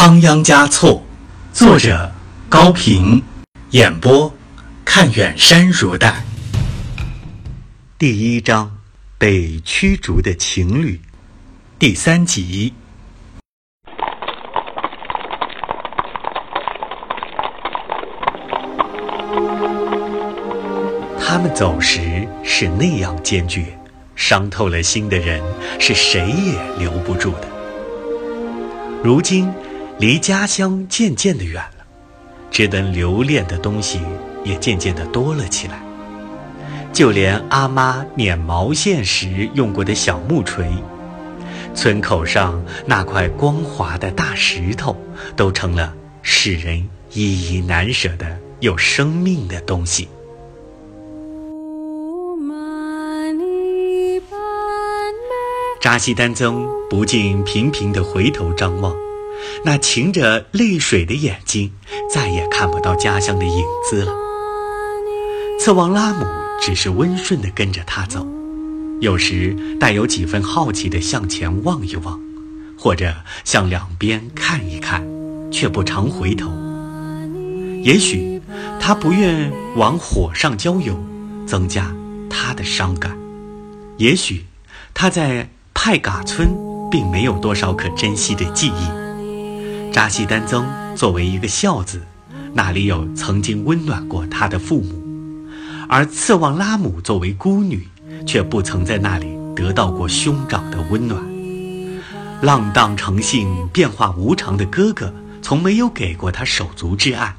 仓央嘉措，作者高平，演播看远山如黛。第一章：被驱逐的情侣，第三集。他们走时是那样坚决，伤透了心的人是谁也留不住的。如今。离家乡渐渐的远了，值得留恋的东西也渐渐的多了起来。就连阿妈捻毛线时用过的小木锤，村口上那块光滑的大石头，都成了使人依依难舍的有生命的东西。扎西丹增不禁频频的回头张望。那噙着泪水的眼睛，再也看不到家乡的影子了。策旺拉姆只是温顺地跟着他走，有时带有几分好奇地向前望一望，或者向两边看一看，却不常回头。也许他不愿往火上浇油，增加他的伤感；也许他在派嘎村并没有多少可珍惜的记忆。扎西丹增作为一个孝子，那里有曾经温暖过他的父母？而次旺拉姆作为孤女，却不曾在那里得到过兄长的温暖。浪荡成性、变化无常的哥哥，从没有给过他手足之爱。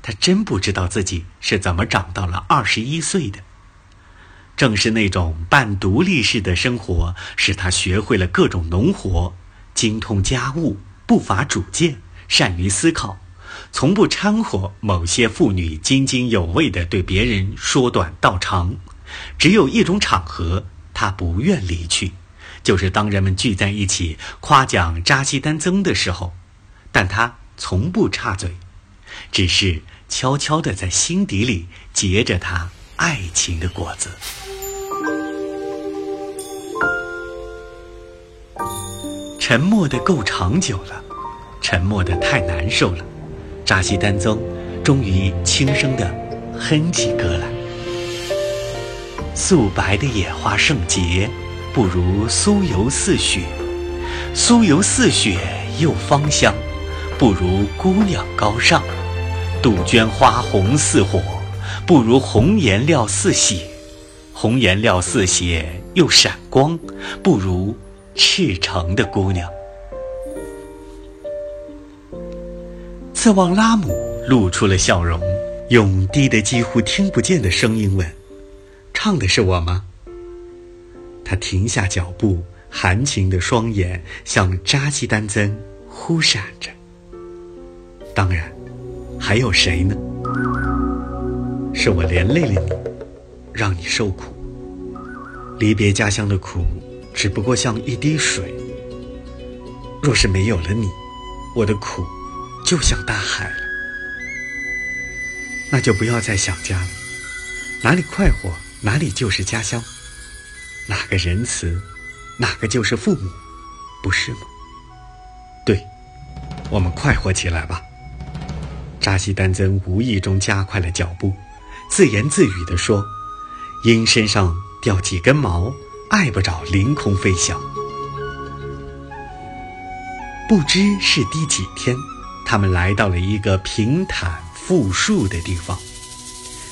他真不知道自己是怎么长到了二十一岁的。正是那种半独立式的生活，使他学会了各种农活，精通家务。不乏主见，善于思考，从不掺和某些妇女津津有味地对别人说短道长。只有一种场合，他不愿离去，就是当人们聚在一起夸奖扎西丹增的时候。但他从不插嘴，只是悄悄地在心底里结着他爱情的果子。沉默的够长久了，沉默的太难受了。扎西丹增终于轻声的哼起歌来：“素白的野花圣洁，不如酥油似雪；酥油似雪又芳香，不如姑娘高尚；杜鹃花红似火，不如红颜料似血；红颜料似血又闪光，不如。”赤诚的姑娘，次旺拉姆露出了笑容，用低得几乎听不见的声音问：“唱的是我吗？”他停下脚步，含情的双眼向扎西丹增忽闪着。当然，还有谁呢？是我连累了你，让你受苦，离别家乡的苦。只不过像一滴水。若是没有了你，我的苦就像大海了。那就不要再想家了，哪里快活，哪里就是家乡。哪个仁慈，哪个就是父母，不是吗？对，我们快活起来吧。扎西丹增无意中加快了脚步，自言自语地说：“因身上掉几根毛。”碍不着凌空飞翔。不知是第几天，他们来到了一个平坦富庶的地方。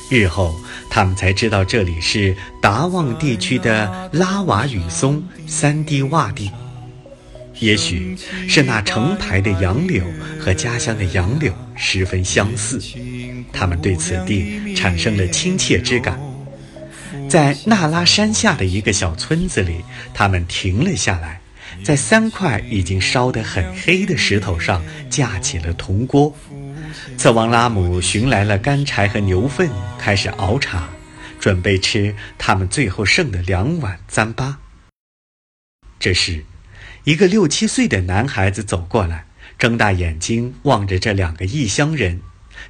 日后，他们才知道这里是达旺地区的拉瓦雨松三地洼地。也许是那成排的杨柳和家乡的杨柳十分相似，他们对此地产生了亲切之感。在那拉山下的一个小村子里，他们停了下来，在三块已经烧得很黑的石头上架起了铜锅。策王拉姆寻来了干柴和牛粪，开始熬茶，准备吃他们最后剩的两碗糌粑。这时，一个六七岁的男孩子走过来，睁大眼睛望着这两个异乡人，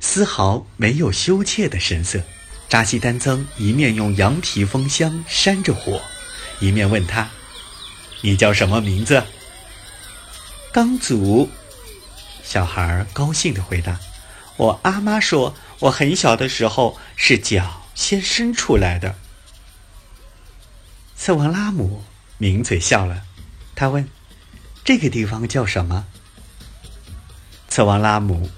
丝毫没有羞怯的神色。扎西丹增一面用羊皮封箱扇着火，一面问他：“你叫什么名字？”刚祖。小孩高兴地回答：“我阿妈说，我很小的时候是脚先伸出来的。”次王拉姆抿嘴笑了，他问：“这个地方叫什么？”次王拉姆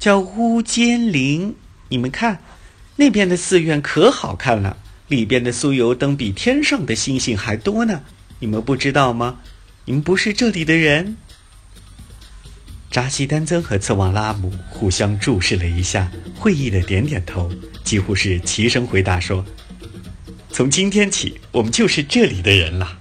叫乌坚林。你们看，那边的寺院可好看了，里边的酥油灯比天上的星星还多呢。你们不知道吗？你们不是这里的人。扎西丹增和次旺拉姆互相注视了一下，会意的点点头，几乎是齐声回答说：“从今天起，我们就是这里的人了。”